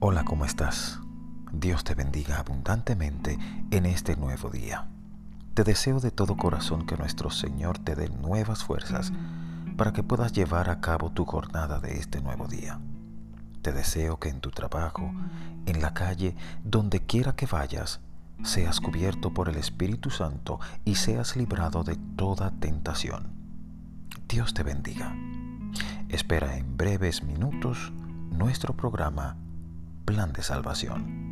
Hola, ¿cómo estás? Dios te bendiga abundantemente en este nuevo día. Te deseo de todo corazón que nuestro Señor te dé nuevas fuerzas para que puedas llevar a cabo tu jornada de este nuevo día. Te deseo que en tu trabajo, en la calle, donde quiera que vayas, seas cubierto por el Espíritu Santo y seas librado de toda tentación. Dios te bendiga. Espera en breves minutos nuestro programa Plan de Salvación.